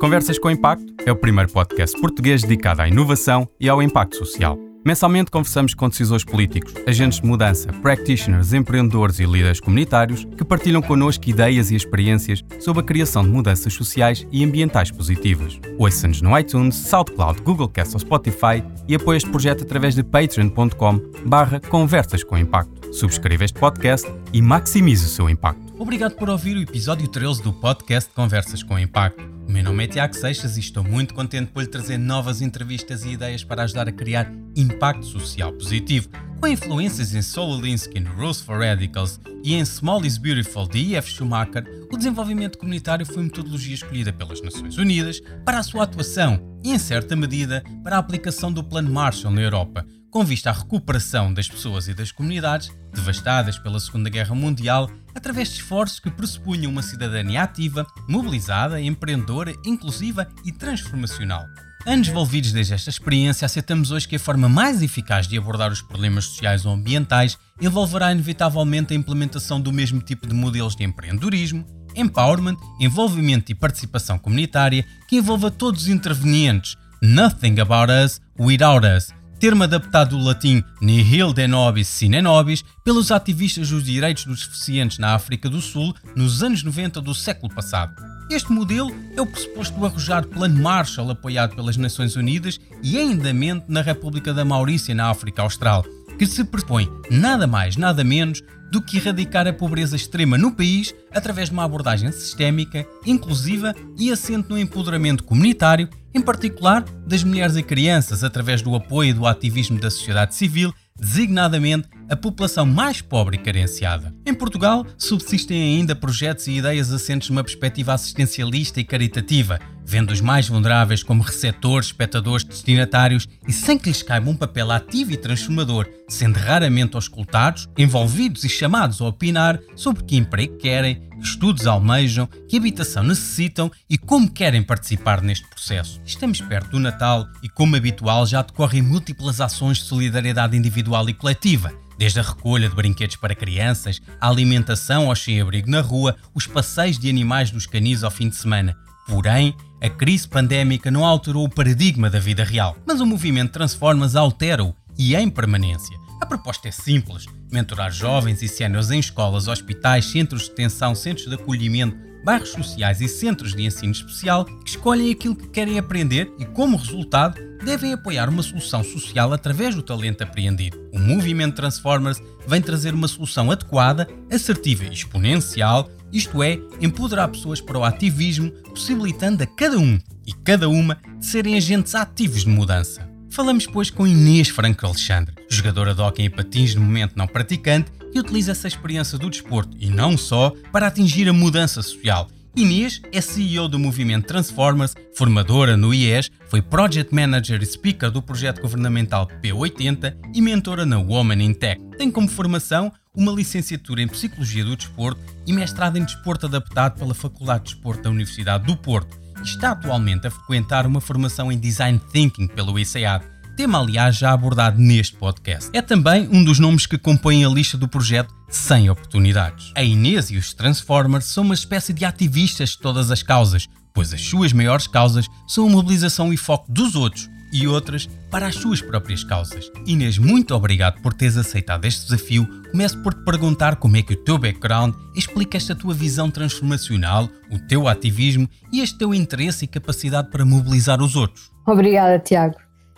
Conversas com Impacto é o primeiro podcast português dedicado à inovação e ao impacto social. Mensalmente conversamos com decisores políticos, agentes de mudança, practitioners, empreendedores e líderes comunitários que partilham connosco ideias e experiências sobre a criação de mudanças sociais e ambientais positivas. Ouça-nos no iTunes, SoundCloud, Google Cast ou Spotify e apoie este projeto através de patreon.com barra conversas com impacto. Subscreva este podcast e maximize o seu impacto. Obrigado por ouvir o episódio 13 do podcast Conversas com Impacto. O meu nome é Tiago Seixas e estou muito contente por lhe trazer novas entrevistas e ideias para ajudar a criar impacto social positivo, com influências em Soul Alinsky, Rules for Radicals e em Small is Beautiful de E.F. Schumacher, o desenvolvimento comunitário foi metodologia escolhida pelas Nações Unidas para a sua atuação e, em certa medida, para a aplicação do Plano Marshall na Europa, com vista à recuperação das pessoas e das comunidades devastadas pela Segunda Guerra Mundial através de esforços que pressupunham uma cidadania ativa, mobilizada, empreendedora, inclusiva e transformacional. Anos envolvidos desde esta experiência, aceitamos hoje que a forma mais eficaz de abordar os problemas sociais ou ambientais envolverá inevitavelmente a implementação do mesmo tipo de modelos de empreendedorismo, empowerment, envolvimento e participação comunitária que envolva todos os intervenientes. Nothing about us without us termo adaptado do latim nihil de nobis sine nobis pelos ativistas dos direitos dos deficientes na África do Sul nos anos 90 do século passado. Este modelo é o pressuposto do arrojar Plano Marshall apoiado pelas Nações Unidas e em andamento na República da Maurícia, na África Austral, que se propõe nada mais, nada menos do que erradicar a pobreza extrema no país através de uma abordagem sistémica, inclusiva e assente no empoderamento comunitário, em particular das mulheres e crianças, através do apoio e do ativismo da sociedade civil, designadamente a população mais pobre e carenciada. Em Portugal, subsistem ainda projetos e ideias assentes numa perspectiva assistencialista e caritativa, vendo os mais vulneráveis como receptores, espectadores, destinatários e sem que lhes caiba um papel ativo e transformador, sendo raramente auscultados, envolvidos e chamados a opinar sobre que emprego querem, que estudos almejam, que habitação necessitam e como querem participar neste processo. Estamos perto do Natal e, como habitual, já decorrem múltiplas ações de solidariedade individual e coletiva Desde a recolha de brinquedos para crianças, a alimentação ao sem-abrigo na rua, os passeios de animais dos canis ao fim de semana. Porém, a crise pandémica não alterou o paradigma da vida real, mas o movimento Transformas altera-o e em permanência. A proposta é simples: mentorar jovens e séniores em escolas, hospitais, centros de detenção, centros de acolhimento, bairros sociais e centros de ensino especial que escolhem aquilo que querem aprender e, como resultado, devem apoiar uma solução social através do talento apreendido. O movimento Transformers vem trazer uma solução adequada, assertiva e exponencial, isto é, empoderar pessoas para o ativismo, possibilitando a cada um e cada uma de serem agentes ativos de mudança. Falamos, pois, com Inês Franco Alexandre, jogadora de hóquei em patins no momento não praticante, que utiliza essa experiência do desporto e não só para atingir a mudança social Inês é CEO do movimento Transformers, formadora no IES, foi Project Manager e Speaker do projeto governamental P80 e mentora na Woman in Tech. Tem como formação uma licenciatura em Psicologia do Desporto e mestrado em Desporto Adaptado pela Faculdade de Desporto da Universidade do Porto. Está atualmente a frequentar uma formação em Design Thinking pelo ICEAD tema aliás já abordado neste podcast. É também um dos nomes que compõem a lista do projeto 100 Oportunidades. A Inês e os Transformers são uma espécie de ativistas de todas as causas, pois as suas maiores causas são a mobilização e foco dos outros e outras para as suas próprias causas. Inês, muito obrigado por teres aceitado este desafio. Começo por te perguntar como é que o teu background explica esta tua visão transformacional, o teu ativismo e este teu interesse e capacidade para mobilizar os outros. Obrigada, Tiago.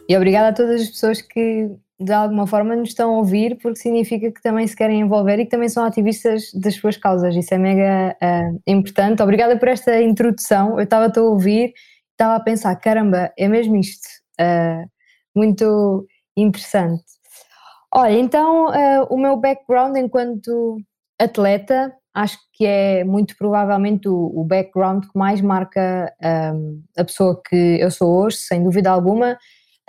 E obrigada a todas as pessoas que de alguma forma nos estão a ouvir, porque significa que também se querem envolver e que também são ativistas das suas causas. Isso é mega uh, importante. Obrigada por esta introdução. Eu estava a ouvir, estava a pensar: caramba, é mesmo isto. Uh, muito interessante. Olha, então uh, o meu background enquanto atleta, acho que é muito provavelmente o, o background que mais marca um, a pessoa que eu sou hoje, sem dúvida alguma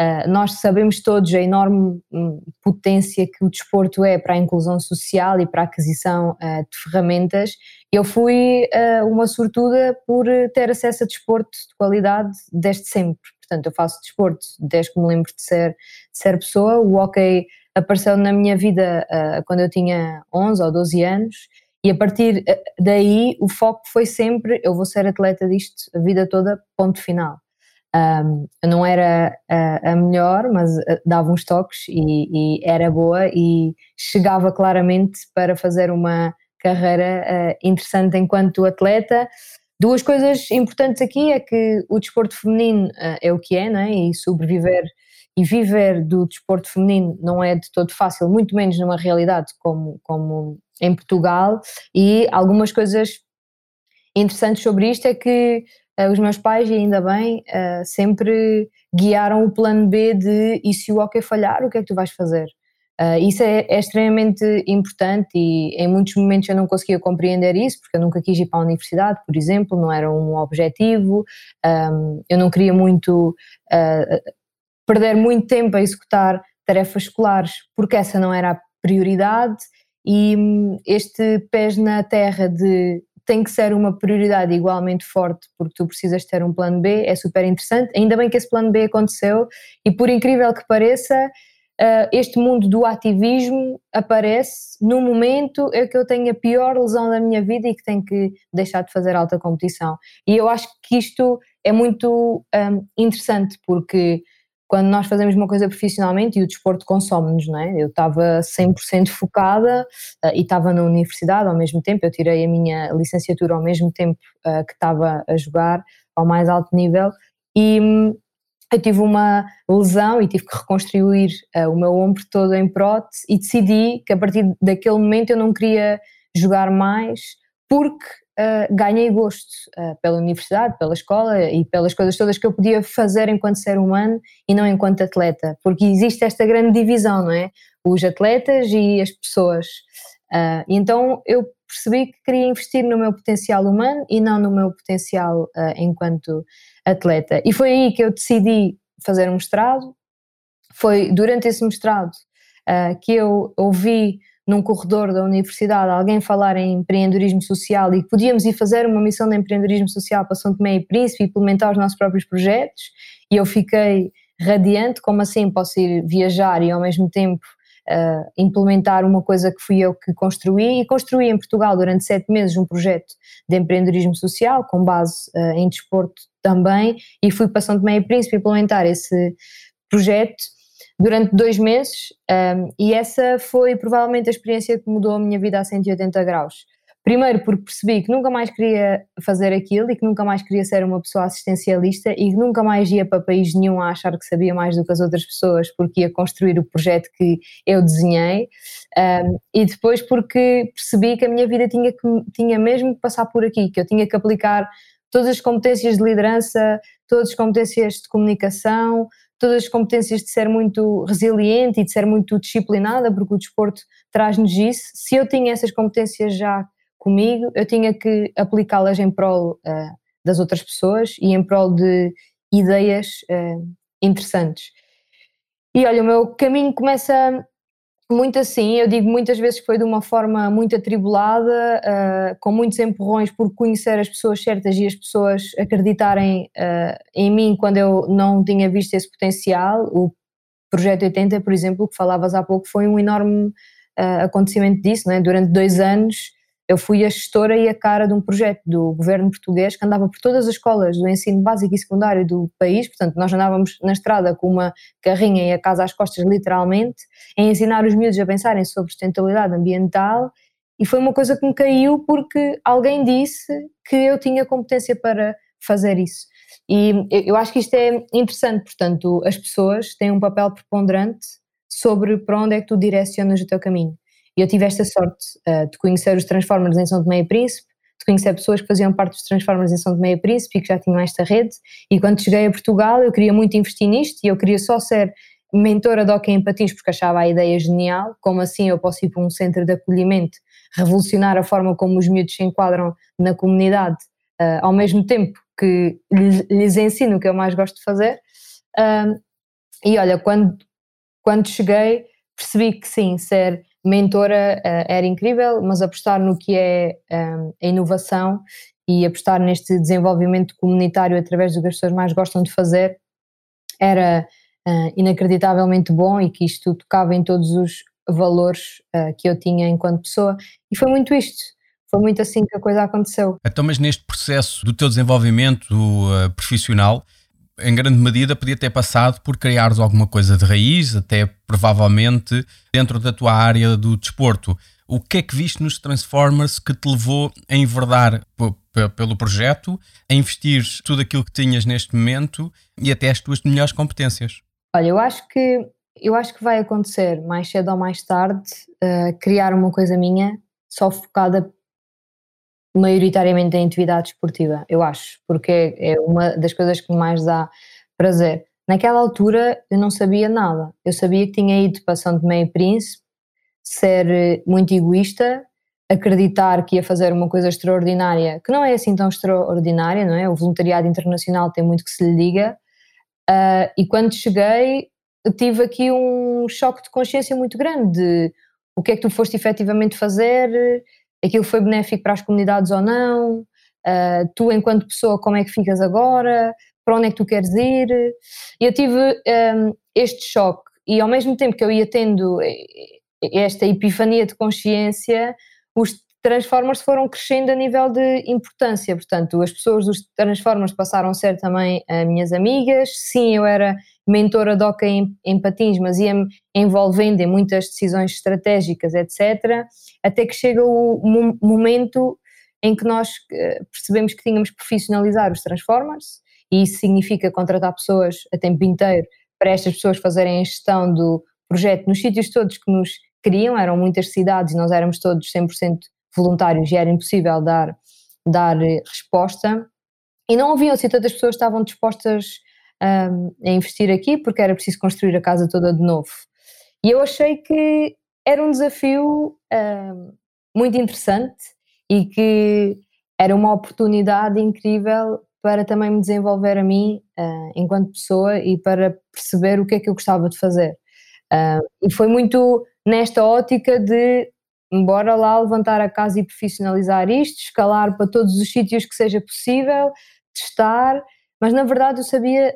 Uh, nós sabemos todos a enorme um, potência que o desporto é para a inclusão social e para a aquisição uh, de ferramentas. Eu fui uh, uma sortuda por ter acesso a desporto de qualidade desde sempre. Portanto, eu faço desporto desde que me lembro de ser, de ser pessoa. O hockey apareceu na minha vida quando eu tinha 11 ou 12 anos E a partir eh, daí o foco foi sempre: eu vou ser atleta disto a vida toda, ponto final. Um, eu não era a, a melhor, mas eh, dava uns toques e, e, era boa e chegava claramente para fazer uma carreira uh, interessante enquanto atleta. Duas coisas importantes aqui é que o desporto feminino uh, é o que é, né? e sobreviver e viver do desporto feminino não é de todo fácil, muito menos numa realidade como, como em Portugal. E algumas coisas interessantes sobre isto é que uh, os meus pais, e ainda bem, uh, sempre guiaram o plano B de e se o hockey falhar, o que é que tu vais fazer? Uh, isso é, é, extremamente importante e em muitos momentos eu não conseguia compreender isso, porque eu nunca quis ir para a universidade, por exemplo, não era um objetivo, um, eu não queria muito uh, perder muito tempo a executar tarefas escolares, porque essa não era a prioridade e hum, este pés na terra de tem que ser uma prioridade igualmente forte porque tu precisas ter um plano B, é super interessante. Ainda bem que esse plano B aconteceu e por incrível que pareça, uh, este mundo do ativismo aparece no momento em que eu tenho a pior lesão da minha vida e que tenho que deixar de fazer alta competição. E eu acho que isto é muito um, interessante porque quando nós fazemos uma coisa profissionalmente e o desporto consome-nos, não é? Eu estava 100% focada uh, e estava na universidade ao mesmo tempo, eu tirei a minha licenciatura ao mesmo tempo uh, que estava a jogar ao mais alto nível e um, eu tive uma lesão e tive que reconstruir uh, o meu ombro todo em prótese e decidi que a partir daquele momento eu não queria jogar mais porque uh, ganhei gosto uh, pela universidade, pela escola e pelas coisas todas que eu podia fazer enquanto ser humano e não enquanto atleta, porque existe esta grande divisão, não é? Os atletas e as pessoas. Então eu percebi que queria investir no meu potencial humano e não no meu potencial enquanto atleta. E foi aí que eu decidi fazer um mestrado. Foi durante esse mestrado que eu ouvi num corredor da universidade alguém falar em empreendedorismo social e que podíamos ir fazer uma missão de empreendedorismo social para São Tomé e Príncipe e implementar os nossos próprios projetos e eu fiquei radiante, como assim posso ir viajar e ao mesmo tempo uh, implementar uma coisa que fui eu que construí e construí em Portugal durante sete meses um projeto de empreendedorismo social com base uh, em desporto também e fui para São Tomé e Príncipe implementar esse projeto durante dois meses um, e essa foi provavelmente a experiência que mudou a minha vida a 180 graus. Primeiro porque percebi que nunca mais queria fazer aquilo e que nunca mais queria ser uma pessoa assistencialista e que nunca mais ia para país nenhum a achar que sabia mais do que as outras pessoas porque ia construir o projeto que eu desenhei um, e depois porque percebi que a minha vida tinha, que, tinha mesmo que passar por aqui, que eu tinha que aplicar todas as competências de liderança, todas as competências de comunicação, todas as competências de ser muito resiliente e de ser muito disciplinada, porque o desporto traz-nos isso. Se eu tinha essas competências já comigo, eu tinha que aplicá-las em prol uh, das outras pessoas e em prol de ideias uh, interessantes. E olha, o meu caminho começa muito assim, eu digo muitas vezes que foi de uma forma muito atribulada, uh, com muitos empurrões por conhecer as pessoas certas e as pessoas acreditarem uh, em mim quando eu não tinha visto esse potencial. O Projeto 80, por exemplo, que falavas há pouco, foi um enorme uh, acontecimento disso, é? durante dois anos eu fui a gestora e a cara de um projeto do governo português que andava por todas as escolas do ensino básico e secundário do país, portanto nós andávamos na estrada com uma carrinha e a casa às costas literalmente, a ensinar os miúdos a pensarem sobre sustentabilidade ambiental e foi uma coisa que me caiu porque alguém disse que eu tinha competência para fazer isso. E eu acho que isto é interessante, portanto, as pessoas têm um papel preponderante sobre para onde é que tu direcionas o teu caminho. E eu tive esta sorte uh, de conhecer os Transformers em São Tomé e Príncipe, de conhecer pessoas que faziam parte dos Transformers em São Tomé e Príncipe e que já tinham esta rede. E quando cheguei a Portugal, eu queria muito investir nisto e eu queria só ser mentora de hockey em patins porque achava a ideia genial. Como assim eu posso ir para um centro de acolhimento, revolucionar a forma como os miúdos se enquadram na comunidade, uh, ao mesmo tempo que lhes, ensino o que eu mais gosto de fazer. E olha, quando, quando cheguei, percebi que sim, ser mentora uh, era incrível, mas apostar no que é um, ehm, a inovação e apostar neste desenvolvimento comunitário através do que as pessoas mais gostam de fazer era uh, inacreditavelmente bom e que isto tocava em todos os valores uh, que eu tinha enquanto pessoa. E foi muito isto. foi muito assim que a coisa aconteceu. Então, mas neste processo do teu desenvolvimento profissional, em grande medida podia ter passado por criares alguma coisa de raiz, até provavelmente dentro da tua área do desporto. O que é que viste nos Transformers que te levou a enverdar pelo projeto, a investir tudo aquilo que tinhas neste momento e até as tuas melhores competências? Olha, eu acho que eu acho que vai acontecer mais cedo ou mais tarde uh, criar uma coisa minha só focada maioritariamente em atividade esportiva, eu acho, porque é uma das coisas que mais dá prazer. Naquela altura eu não sabia nada, eu sabia que tinha ido para São Tomé e Príncipe, ser eh, muito egoísta, acreditar que ia fazer uma coisa extraordinária, que não é assim tão extraordinária, não é? O voluntariado internacional tem muito que se lhe diga, uh, e quando cheguei tive aqui um choque de consciência muito grande de o que é que tu foste efetivamente fazer, aquilo foi benéfico para as comunidades ou não, uh, tu enquanto pessoa como é que ficas agora, para onde é que tu queres ir, e eu tive um, este choque. E ao mesmo tempo que eu ia tendo esta epifania de consciência, os Transformers foram crescendo a nível de importância, portanto as pessoas dos Transformers passaram a ser também uh, minhas amigas, sim eu era mentora hockey em, em patins, mas ia-me envolvendo em muitas decisões estratégicas, etc., até que chega o momento em que nós eh, percebemos que tínhamos que profissionalizar os Transformers, e isso significa contratar pessoas a tempo inteiro para estas pessoas fazerem a gestão do projeto nos sítios todos que nos queriam, eram muitas cidades e nós éramos todos 100% voluntários e era impossível dar, dar eh, resposta. E não haviam assim tantas pessoas estavam dispostas um, a investir aqui porque era preciso construir a casa toda de novo. E eu achei que era um desafio um, muito interessante e que era uma oportunidade incrível para também me desenvolver a mim uh, enquanto pessoa e para perceber o que é que eu gostava de fazer. Uh, e foi muito nesta ótica de bora lá levantar a casa e profissionalizar isto, escalar para todos os sítios que seja possível, testar mas na verdade eu sabia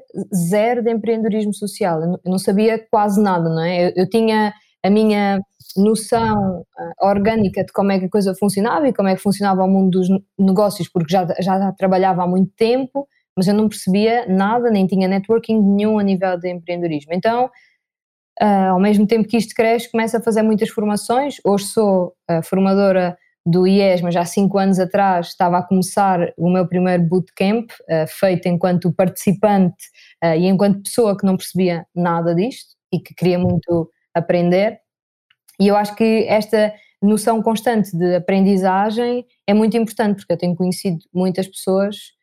zero de empreendedorismo social, eu não sabia quase nada, não é? Eu, eu tinha a minha noção uh, orgânica de como é que a coisa funcionava e como é que funcionava o mundo dos negócios, porque já, já trabalhava há muito tempo, mas eu não percebia nada, nem tinha networking nenhum a nível de empreendedorismo. Então, uh, ao mesmo tempo que isto cresce, começo a fazer muitas formações. Hoje sou uh, formadora do IES, mas há cinco anos atrás estava a começar o meu primeiro bootcamp, uh, feito enquanto participante e enquanto pessoa que não percebia nada disto e que queria muito aprender. E eu acho que esta noção constante de aprendizagem é muito importante, porque eu tenho conhecido muitas pessoas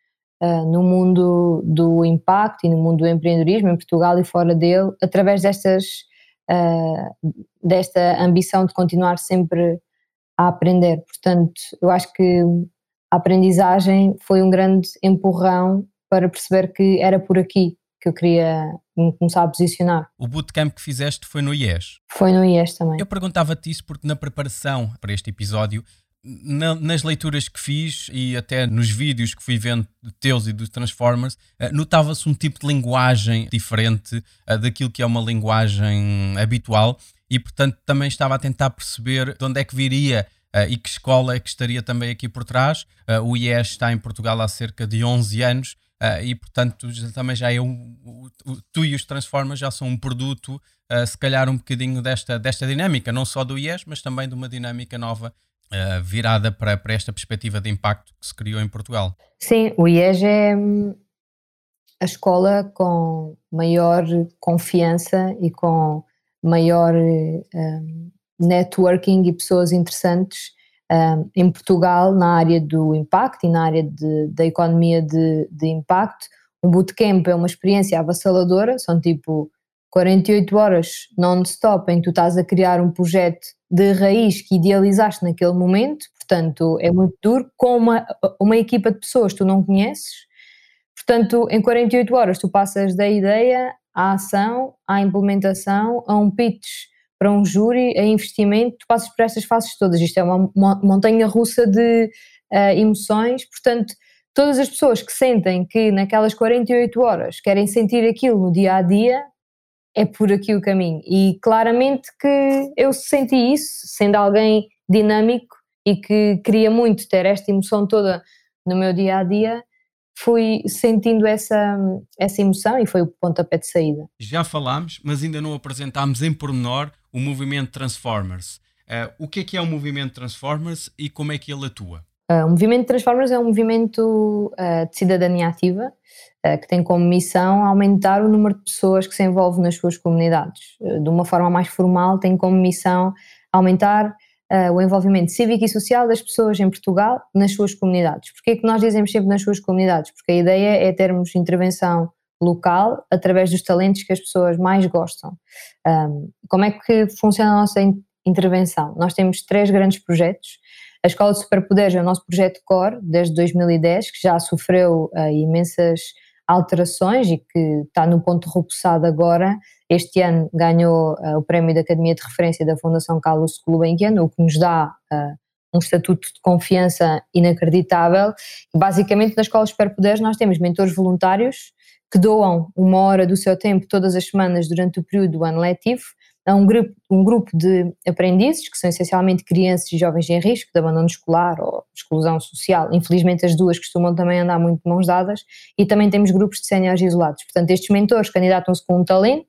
uh, no mundo do impacto e no mundo do empreendedorismo, em Portugal e fora dele, através destas, desta ambição de continuar sempre a aprender. Portanto, eu acho que a aprendizagem foi um grande empurrão para perceber que era por aqui que eu queria começar a posicionar. O bootcamp que fizeste foi no IES? Foi no IES também. Eu perguntava-te isso porque na preparação para este episódio, na, nas leituras que fiz e até nos vídeos que fui vendo de teus e dos Transformers, uh, notava-se um tipo de linguagem diferente uh, daquilo que é uma linguagem habitual e portanto também estava a tentar perceber de onde é que viria uh, e que escola é que estaria também aqui por trás. Uh, o IES está em Portugal há cerca de 11 anos uh, e portanto também já é um, o, tu e os Transformers já são um produto se calhar um bocadinho desta, desta dinâmica, não só do IES, mas também de uma dinâmica nova virada para, para esta perspectiva de impacto que se criou em Portugal. Sim, o IES é hum, a escola com maior confiança e com maior um, networking e pessoas interessantes um, em Portugal na área do impacto e na área de, da economia de, de impacto. Um bootcamp é uma experiência avassaladora, são tipo 48 horas non-stop em que tu estás a criar um projeto de raiz que idealizaste naquele momento, portanto é muito duro, com uma, uma equipa de pessoas que tu não conheces, portanto em 48 horas tu passas da ideia à ação, à implementação, a um pitch para um júri, a investimento, tu passas por estas fases todas. Isto é uma, montanha russa de uh, emoções, portanto, todas as pessoas que sentem que naquelas 48 horas querem sentir aquilo no dia a dia, é por aqui o caminho. E claramente que eu senti isso, sendo alguém dinâmico e que queria muito ter esta emoção toda no meu dia a dia, fui sentindo essa, essa emoção e foi o pontapé de saída. Já falámos, mas ainda não apresentámos em pormenor o movimento Transformers. Uh, o que é que é o movimento Transformers e como é que ele atua? Uh, o movimento Transformers é um movimento uh, de cidadania ativa que tem como missão aumentar o número de pessoas que se envolvem nas suas comunidades. de uma forma mais formal, tem como missão aumentar uh, o envolvimento cívico e social das pessoas em Portugal nas suas comunidades. Porquê é que nós dizemos sempre nas suas comunidades? Porque a ideia é termos intervenção local através dos talentos que as pessoas mais gostam. Um, como é que funciona a nossa intervenção? Nós temos três grandes projetos. A Escola de Superpoderes é o nosso projeto core desde 2010, que já sofreu uh, imensas alterações e que está no ponto repousado agora. Este ano ganhou uh, o prémio da Academia de Referência da Fundação Carlos Gulbenkian, o que nos dá uh, um estatuto de confiança inacreditável. Basicamente, na Escola Superpoderes nós temos mentores voluntários que doam uma hora do seu tempo todas as semanas durante o período do ano letivo a um grupo, um grupo de aprendizes, que são essencialmente crianças e jovens em risco de abandono escolar ou exclusão social. Infelizmente, as duas costumam também andar muito de mãos dadas, e também temos grupos de séniores isolados. Portanto, estes mentores candidatam-se com um talento,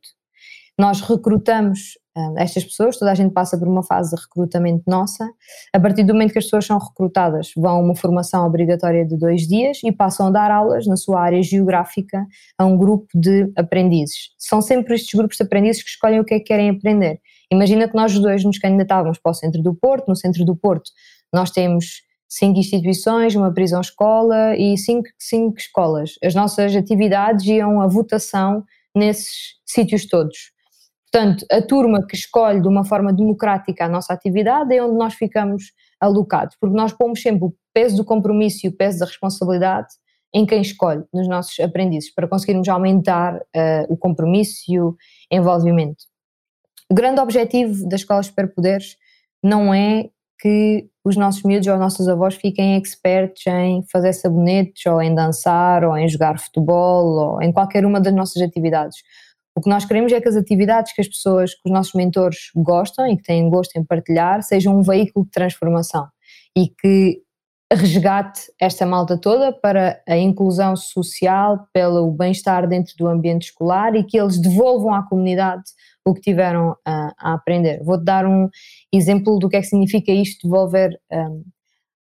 nós recrutamos estas pessoas, toda a gente passa por uma fase de recrutamento nossa. A partir do momento que as pessoas são recrutadas, vão a uma formação obrigatória de dois dias e passam a dar aulas na sua área geográfica a um grupo de aprendizes. São sempre estes grupos de aprendizes que escolhem o que é que querem aprender. Imagina que nós dois nos candidatávamos para o centro do Porto, no centro do Porto nós temos cinco instituições, uma prisão-escola e cinco, cinco escolas. As nossas atividades iam à votação nesses sítios todos. Portanto, a turma que escolhe de uma forma democrática a nossa atividade é onde nós ficamos alocados, porque nós pomos sempre o peso do compromisso e o peso da responsabilidade em quem escolhe, nos nossos aprendizes, para conseguirmos aumentar uh, o compromisso e o envolvimento. O grande objetivo das escolas superpoderes não é que os nossos miúdos ou nossos avós fiquem expertos em fazer sabonetes, ou em dançar, ou em jogar futebol, ou em qualquer uma das nossas atividades. O que nós queremos é que as atividades que as pessoas, que os nossos mentores gostam e que têm gosto em partilhar, sejam um veículo de transformação e que resgate esta malta toda para a inclusão social, pelo bem-estar dentro do ambiente escolar e que eles devolvam à comunidade o que tiveram a, a aprender. Vou-te dar um exemplo do que é que significa isto, devolver um,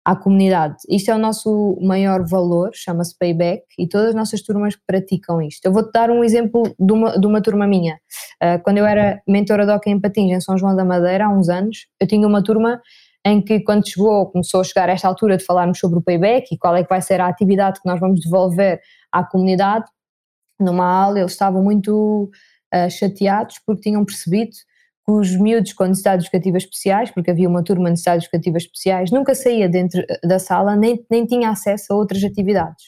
à comunidade. Isto é o nosso maior valor, chama-se payback, e todas as nossas turmas praticam isto. Eu vou-te dar um exemplo de uma, de uma turma minha. Uh, quando eu era mentora de hockey em patins em São João da Madeira, há uns anos, eu tinha uma turma em que quando chegou, começou a chegar a esta altura de falarmos sobre o payback e qual é que vai ser a atividade que nós vamos devolver à comunidade, numa aula eles estavam muito uh, chateados porque tinham percebido os miúdos com necessidades educativas especiais, porque havia uma turma de necessidades educativas especiais, nunca saía dentro eh, da sala, nem, nem tinha acesso a outras atividades.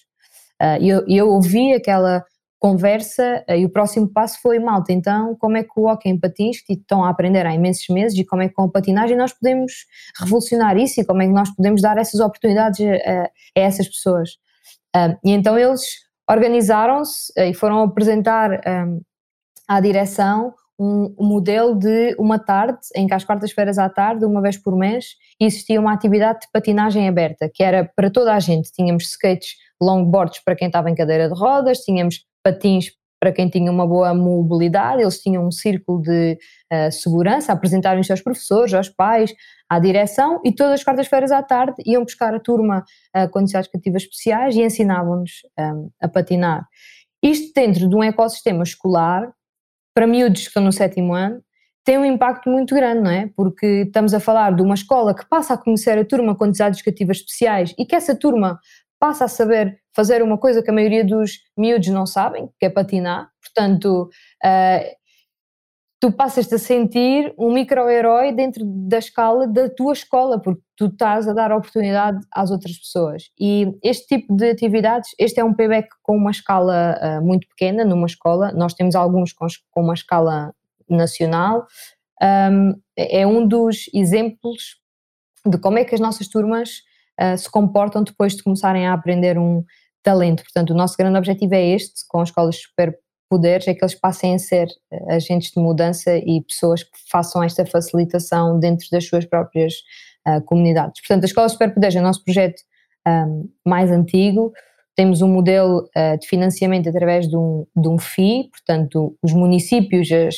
Uh, eu, eu ouvi aquela conversa uh, e o próximo passo foi, malta, então como é que o hockey em patins, que estão a aprender há imensos meses, e como é que com a patinagem nós podemos revolucionar isso e como é que nós podemos dar essas oportunidades a, a essas pessoas. Uh, e então eles organizaram-se e foram apresentar um, à direção um, modelo de uma tarde, em que às quartas-feiras à tarde, uma vez por mês, existia uma atividade de patinagem aberta, que era para toda a gente. Tínhamos skates, longboards para quem estava em cadeira de rodas, tínhamos patins para quem tinha uma boa mobilidade, eles tinham um círculo de uh, segurança, apresentaram os seus professores, aos pais, à direção, e todas as quartas-feiras à tarde iam buscar a turma uh, com necessidades educativas especiais e ensinavam-nos um, a patinar. Isto dentro de um ecossistema escolar para miúdos que estão no sétimo ano, tem um impacto muito grande, não é? Porque estamos a falar de uma escola que passa a conhecer a turma com necessidades educativas especiais e que essa turma passa a saber fazer uma coisa que a maioria dos miúdos não sabem, que é patinar. Portanto, uh, tu passas-te a sentir um micro-herói dentro da escala da tua escola, porque tu estás a dar oportunidade às outras pessoas. E este tipo de atividades, este é um payback com uma escala uh, muito pequena numa escola, nós temos alguns com, com uma escala nacional, um, é um dos exemplos de como é que as nossas turmas uh, se comportam depois de começarem a aprender um talento. Portanto, o nosso grande objetivo é este, com escolas super poderes, é que eles passem a ser uh, agentes de mudança e pessoas que façam esta facilitação dentro das suas próprias uh, comunidades. Portanto, a Escola Superpoderes é o nosso projeto um, mais antigo, temos um modelo uh, de financiamento através de um, de um FII, portanto, os municípios, as,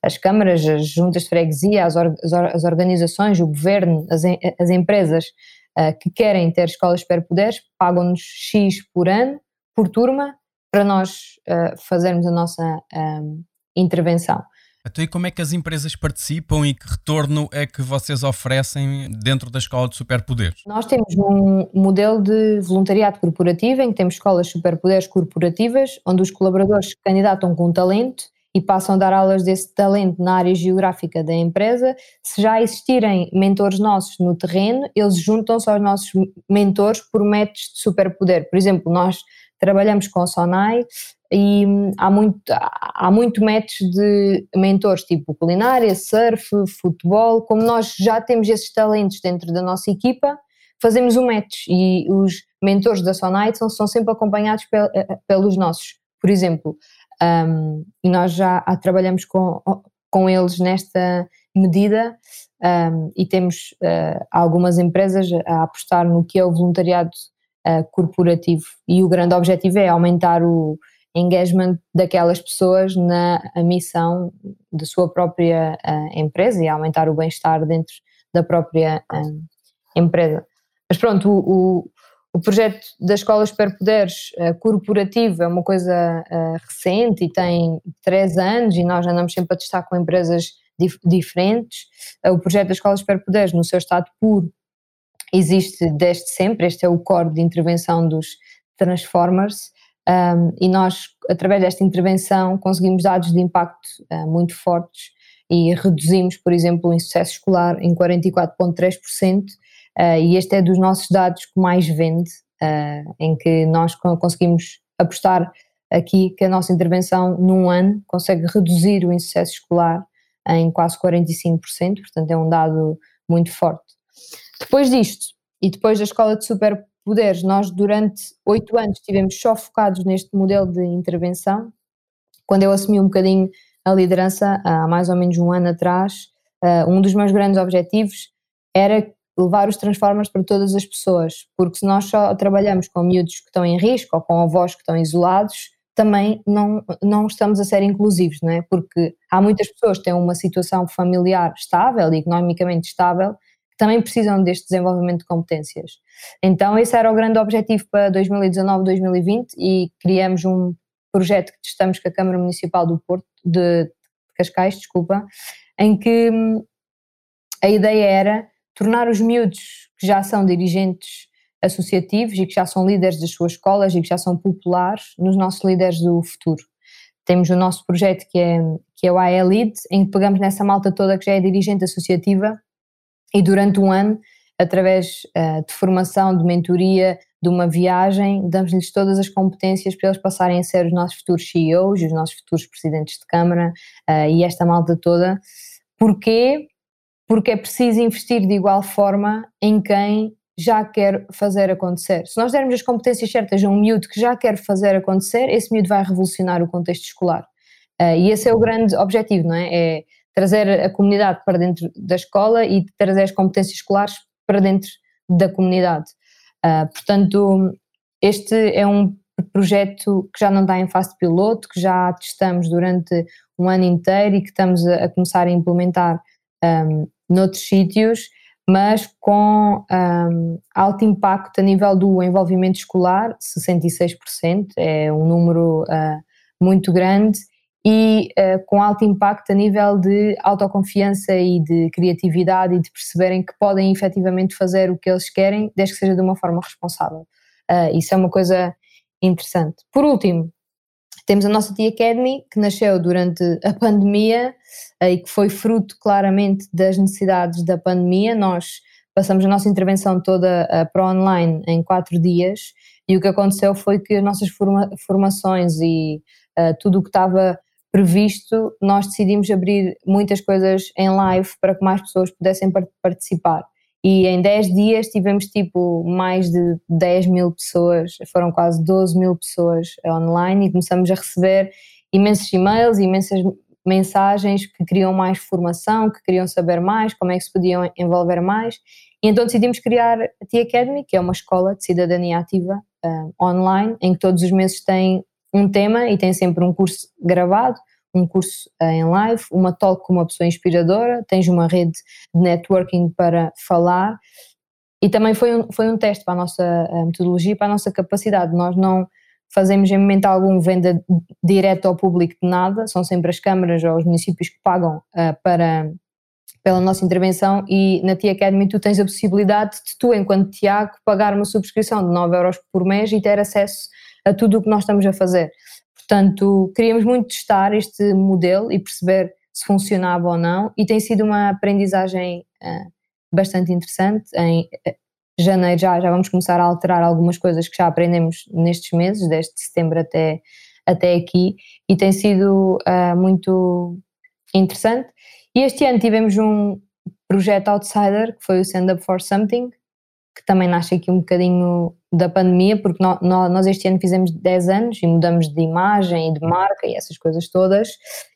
as câmaras, as juntas de freguesia, as, or, as organizações, o governo, as, as empresas uh, que querem ter escolas superpoderes pagam-nos X por ano, por turma, para nós uh, fazermos a nossa um, intervenção. Então, e como é que as empresas participam e que retorno é que vocês oferecem dentro da escola de superpoderes? Nós temos um modelo de voluntariado corporativo em que temos escolas superpoderes corporativas, onde os colaboradores se candidatam com talento e passam a dar aulas desse talento na área geográfica da empresa. Se já existirem mentores nossos no terreno, eles juntam-se aos nossos mentores por métodos de superpoder. Por exemplo, nós trabalhamos com a Sonai e há muito, há muito match de mentores tipo culinária, surf, futebol, como nós já temos esses talentos dentro da nossa equipa, fazemos um match e os mentores da Sonite são, são sempre acompanhados pel, eh, eh, pelos nossos, por exemplo, um, e nós já trabalhamos com, com eles nesta medida um, e temos uh, algumas empresas a apostar no que é o voluntariado uh, corporativo e o grande objetivo é aumentar o engagement daquelas pessoas na missão da sua própria uh, empresa e aumentar o bem-estar dentro da própria uh, empresa. Mas pronto, o, o, o, projeto da Escola Superpoderes uh, corporativo é uma coisa recente e tem três anos e nós andamos sempre a testar com empresas dif diferentes. o projeto da Escola Superpoderes, no seu estado puro, existe desde sempre, este é o core de intervenção dos Transformers, um, e nós, através desta intervenção, conseguimos dados de impacto uh, muito fortes e reduzimos, por exemplo, o insucesso escolar em 44,3%, uh, e este é dos nossos dados que mais vende, uh, em que nós conseguimos apostar aqui que a nossa intervenção num ano consegue reduzir o insucesso escolar em quase 45%, portanto é um dado muito forte. Depois disto, e depois da escola de super poderes. Nós, durante oito anos, estivemos só focados neste modelo de intervenção. Quando eu assumi um bocadinho a liderança, há mais ou menos um ano atrás, uh, um dos meus grandes objetivos era levar os Transformers para todas as pessoas, porque se nós só trabalhamos com miúdos que estão em risco ou com avós que estão isolados, também não, não estamos a ser inclusivos, não é? Porque há muitas pessoas que têm uma situação familiar estável economicamente estável também precisam deste desenvolvimento de competências. Então, esse era o grande objetivo para 2019-2020 e criamos um projeto que testamos com a Câmara Municipal do Porto, de Cascais, desculpa, em que hum, a ideia era tornar os miúdos que já são dirigentes associativos e que já são líderes das suas escolas e que já são populares nos nossos líderes do futuro. Temos o nosso projeto que é, que é o AE Lead, em que pegamos nessa malta toda que já é dirigente associativa e durante um ano, através uh, de formação, de mentoria, de uma viagem, damos-lhes todas as competências para eles passarem a ser os nossos futuros CEOs, os nossos futuros presidentes de Câmara uh, e esta malta toda. Porquê? Porque é preciso investir de igual forma em quem já quer fazer acontecer. Se nós dermos as competências certas a um miúdo que já quer fazer acontecer, esse miúdo vai revolucionar o contexto escolar. Uh, e esse é o grande objetivo, não é? É trazer a comunidade para dentro da escola e trazer as competências escolares para dentro da comunidade. Uh, portanto, este é um projeto que já não está em fase piloto, que já testamos durante um ano inteiro e que estamos a, a começar a implementar um, noutros sítios, mas com um, alto impacto a nível do envolvimento escolar, 66%, é um número uh, muito grande e uh, com alto impacto a nível de autoconfiança e de criatividade e de perceberem que podem efetivamente fazer o que eles querem, desde que seja de uma forma responsável. Uh, isso é uma coisa interessante. Por último, temos a nossa Tea Academy, que nasceu durante a pandemia uh, e que foi fruto claramente das necessidades da pandemia. Nós passamos a nossa intervenção toda uh, para online em quatro dias e o que aconteceu foi que as nossas forma formações e tudo o que estava previsto, nós decidimos abrir muitas coisas em live para que mais pessoas pudessem participar. E em 10 dias tivemos tipo mais de 10 mil pessoas, foram quase 12 mil pessoas online e começamos a receber imensos e-mails, imensas mensagens que queriam mais formação, que queriam saber mais, como é que se podiam envolver mais. E então decidimos criar a Tea Academy, que é uma escola de cidadania ativa uh, online, em que todos os meses tem um tema e tem sempre um curso gravado, um curso uh, em live, uma talk com uma pessoa inspiradora, tens uma rede de networking para falar e também foi um, foi um teste para a nossa metodologia, para a nossa capacidade. Nós não fazemos em momento algum venda direta ao público de nada, são sempre as câmaras ou os municípios que pagam uh, para, pela nossa intervenção e na Tia Academy tu tens a possibilidade de tu, enquanto Tiago, pagar uma subscrição de 9 euros por mês e ter acesso a tudo o que nós estamos a fazer. Portanto, queríamos muito testar este modelo e perceber se funcionava ou não e tem sido uma aprendizagem uh, bastante interessante. Em eh, janeiro já, já vamos começar a alterar algumas coisas que já aprendemos nestes meses, desde setembro até, até aqui, e tem sido uh, muito interessante. E este ano tivemos um projeto Outsider, que foi o Stand Up for Something, que também nasce aqui um bocadinho da pandemia, porque nós, nós este ano fizemos 10 anos e mudamos de imagem e de marca e essas coisas todas.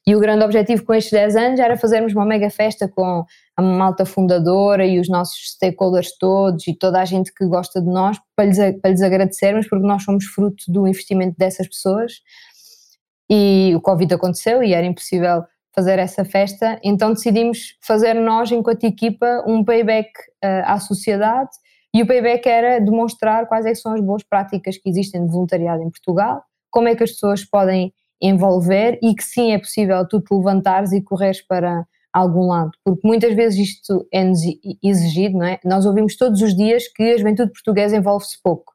E o grande objetivo com estes 10 anos era fazermos uma mega festa com a malta fundadora e os nossos stakeholders todos e toda a gente que gosta de nós para lhes, para lhes agradecermos, porque nós somos fruto do investimento dessas pessoas. E o Covid aconteceu e era impossível fazer essa festa, então decidimos fazer nós, enquanto equipa, um payback uh, à sociedade e o payback era demonstrar quais é são as boas práticas que existem de voluntariado em Portugal, como é que as pessoas podem envolver e que sim é possível tu te levantares e correres para algum lado, porque muitas vezes isto é exigido, não é? Nós ouvimos todos os dias que a juventude portuguesa envolve-se pouco,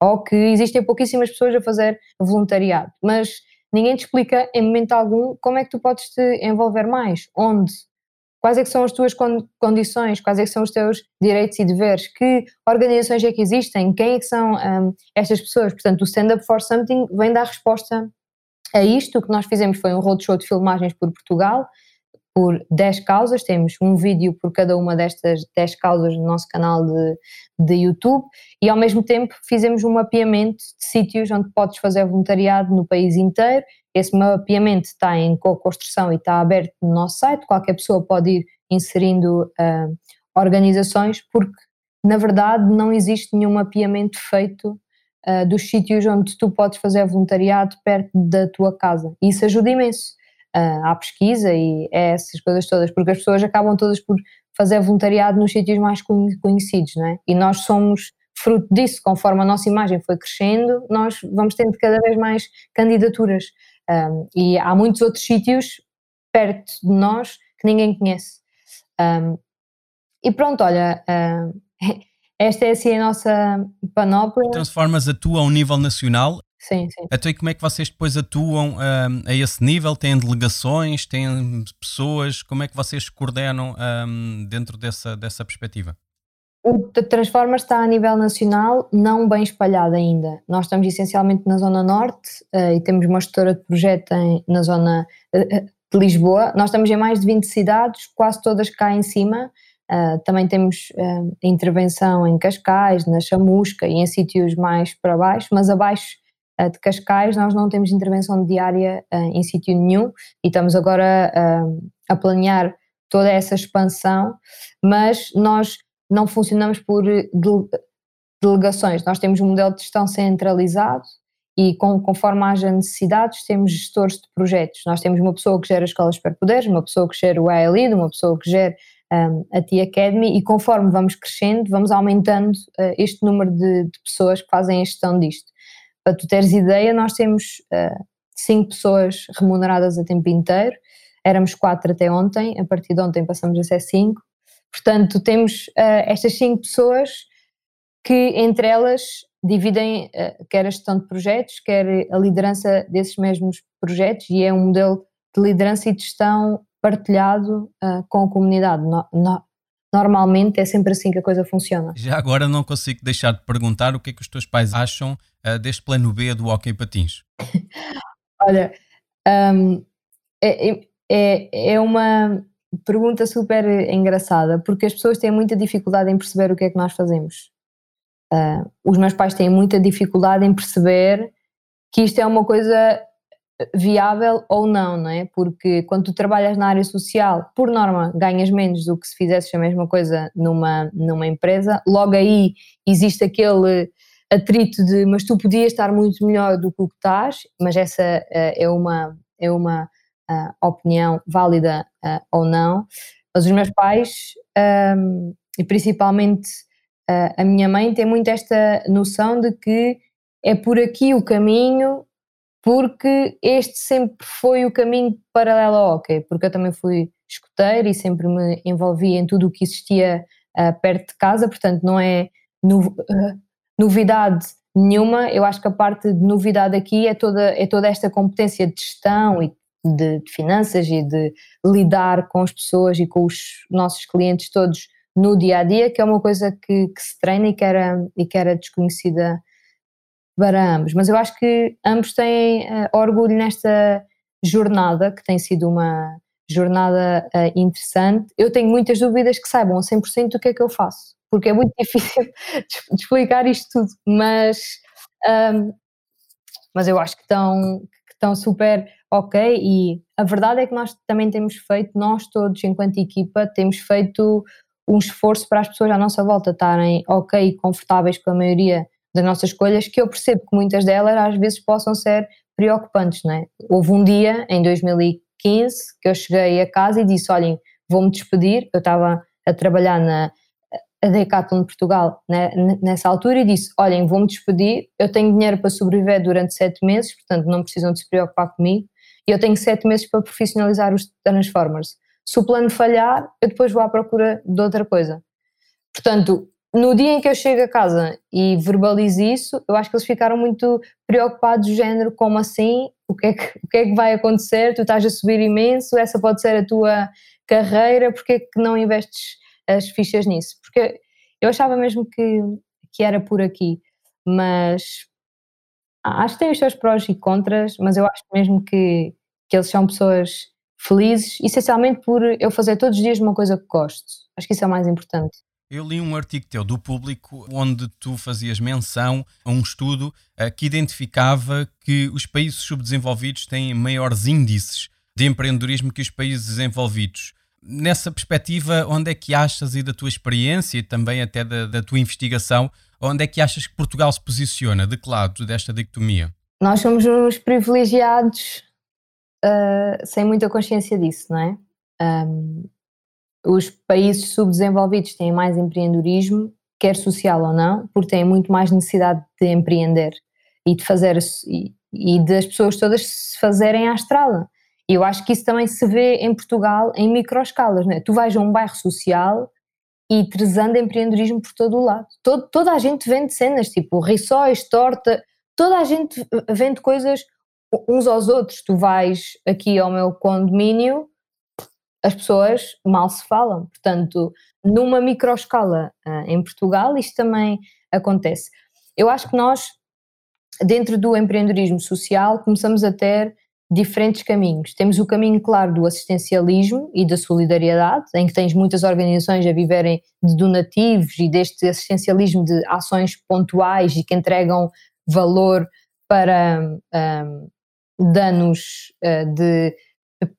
ou que existem pouquíssimas pessoas a fazer voluntariado, mas ninguém te explica em momento algum como é que tu podes te envolver mais, onde, Quais é que são as tuas condições, quais é que são os teus direitos e deveres, que organizações é que existem, quem é que são um, estas pessoas. Portanto, o Stand Up for Something vem dar resposta a isto. O que nós fizemos foi um roadshow de filmagens por Portugal, por 10 causas, temos um vídeo por cada uma destas 10 causas no nosso canal de, de YouTube e ao mesmo tempo fizemos um mapeamento de sítios onde podes fazer voluntariado no país inteiro. Esse mapeamento está em co-construção e está aberto no nosso site, qualquer pessoa pode ir inserindo uh, organizações, porque na verdade não existe nenhum mapeamento feito uh, dos sítios onde tu podes fazer voluntariado perto da tua casa. Isso ajuda imenso uh, à pesquisa e é essas coisas todas, porque as pessoas acabam todas por fazer voluntariado nos sítios mais conhecidos, não é? E nós somos fruto disso, conforme a nossa imagem foi crescendo, nós vamos tendo cada vez mais candidaturas. Um, e há muitos outros sítios perto de nós que ninguém conhece. Um, e pronto, olha, uh, esta é assim a nossa panóplia. Transformas a tua a um nível nacional Sim, sim. Então, e como é que vocês depois atuam um, a esse nível? Têm delegações, têm pessoas? Como é que vocês coordenam um, dentro dessa, dessa perspectiva? O Transforma está a nível nacional, não bem espalhado ainda. Nós estamos essencialmente na Zona Norte uh, e temos uma gestora de projeto em, na Zona uh, de Lisboa. Nós estamos em mais de 20 cidades, quase todas cá em cima. Uh, também temos intervenção em Cascais, na Chamusca e em sítios mais para baixo, mas abaixo de Cascais, nós não temos intervenção diária em sítio nenhum e estamos agora a planear toda essa expansão, mas nós não funcionamos por delegações, nós temos um modelo de gestão centralizado e com, conforme haja necessidades temos gestores de projetos, nós temos uma pessoa que gera escolas para poderes, uma pessoa que gera o ALID, uma pessoa que gera um, eh, a Tea Academy e conforme vamos crescendo vamos aumentando uh, este número de, de, pessoas que fazem a gestão disto. Para tu teres ideia, nós temos uh, cinco pessoas remuneradas a tempo inteiro, éramos quatro até ontem, a partir de ontem passamos a ser cinco. Portanto, temos uh, estas cinco pessoas que entre elas dividem uh, quer a gestão de projetos, quer a liderança desses mesmos projetos e é um modelo de liderança e de gestão partilhado uh, com a comunidade. No, no, normalmente é sempre assim que a coisa funciona. Já agora não consigo deixar de perguntar o que é que os teus pais acham uh, deste plano B do Hockey Patins. Olha, um, é, é, é uma pergunta super engraçada, porque as pessoas têm muita dificuldade em perceber o que é que nós fazemos. Uh, os meus pais têm muita dificuldade em perceber que isto é uma coisa viável ou não, não é? Porque quando tu trabalhas na área social, por norma, ganhas menos do que se fizesses a mesma coisa numa, numa empresa. Logo aí existe aquele atrito de mas tu podias estar muito melhor do que o que estás, mas essa uh, é uma, é uma uh, opinião válida uh, ou não. Mas os meus pais, um, e principalmente a minha mãe, têm muito esta noção de que é por aqui o caminho porque este sempre foi o caminho paralelo ao hockey, porque eu também fui escoteiro e sempre me envolvi em tudo o que existia uh, perto de casa, portanto não é no, uh, novidade nenhuma, eu acho que a parte de novidade aqui é toda, é toda esta competência de gestão e de, de finanças e de lidar com as pessoas e com os nossos clientes todos no dia a dia, que é uma coisa que, que se treina e que era, e que era desconhecida para ambos. Mas eu acho que ambos têm uh, orgulho nesta jornada, que tem sido uma jornada uh, interessante. Eu tenho muitas dúvidas que saibam a 100% o que é que eu faço, porque é muito difícil de explicar isto tudo, mas, um, mas eu acho que estão, estão super ok e a verdade é que nós também temos feito, nós todos enquanto equipa, temos feito um esforço para as pessoas à nossa volta estarem ok e confortáveis com a maioria das nossas escolhas, que eu percebo que muitas delas às vezes possam ser preocupantes, não é? Houve um dia, em 2015, que eu cheguei a casa e disse, olhem, vou-me despedir, eu estava a trabalhar na a Decathlon de Portugal né, nessa altura e disse, olhem, vou-me despedir, eu tenho dinheiro para sobreviver durante sete meses, portanto não precisam de se preocupar comigo, e eu tenho sete meses para profissionalizar os Transformers. Se o plano falhar, eu depois vou à procura de outra coisa. Portanto, no dia em que eu chego a casa e verbalizo isso, eu acho que eles ficaram muito preocupados do género, como assim? O que, é que, o que é que vai acontecer? Tu estás a subir imenso, essa pode ser a tua carreira, porque é que não investes as fichas nisso? Porque eu achava mesmo que, que era por aqui, mas acho que tem os seus prós e contras, mas eu acho mesmo que, que eles são pessoas felizes, essencialmente por eu fazer todos os dias uma coisa que gosto. Acho que isso é o mais importante. Eu li um artigo teu do público onde tu fazias menção a um estudo uh, que identificava que os países subdesenvolvidos têm maiores índices de empreendedorismo que os países desenvolvidos. Nessa perspectiva, onde é que achas, e da tua experiência e também até da, da tua investigação, onde é que achas que Portugal se posiciona? De que lado desta dicotomia? Nós somos uns privilegiados uh, sem muita consciência disso, não é? Um, os países subdesenvolvidos têm mais empreendedorismo, quer social ou não, porque têm muito mais necessidade de empreender e de fazer e, e das pessoas todas se fazerem à estrada. E eu acho que isso também se vê em Portugal em microescalas, não é? Tu vais a um bairro social e trezando empreendedorismo por todo o lado. Todo, toda a gente vende cenas, tipo rissóis, torta, toda a gente vende coisas uns aos outros. Tu vais aqui ao meu condomínio as pessoas mal se falam. Portanto, numa microescala uh, em Portugal, isto também acontece. Eu acho que nós, dentro do empreendedorismo social, começamos a ter diferentes caminhos. Temos o caminho, claro, do assistencialismo e da solidariedade, em que tens muitas organizações a viverem de donativos e deste assistencialismo de ações pontuais e que entregam valor para um, danos uh, de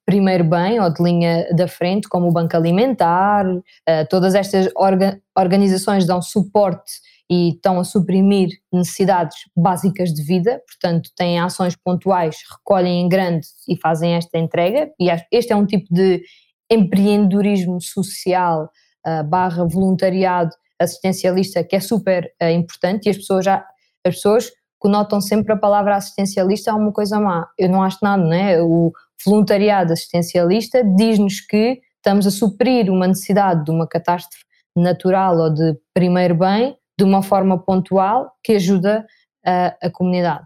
primeiro bem ou de linha da frente, como o Banco Alimentar, uh, todas estas orga organizações dão suporte e estão a suprimir necessidades básicas de vida, portanto têm ações pontuais, recolhem em grande e fazem esta entrega, e este é um tipo de empreendedorismo social uh, barra voluntariado assistencialista que é super uh, importante e as pessoas já, as pessoas conotam sempre a palavra assistencialista a uma coisa má. Eu não acho nada, não é? O voluntariado assistencialista diz-nos que estamos a suprir uma necessidade de uma catástrofe natural ou de primeiro bem de uma forma pontual que ajuda a, a comunidade.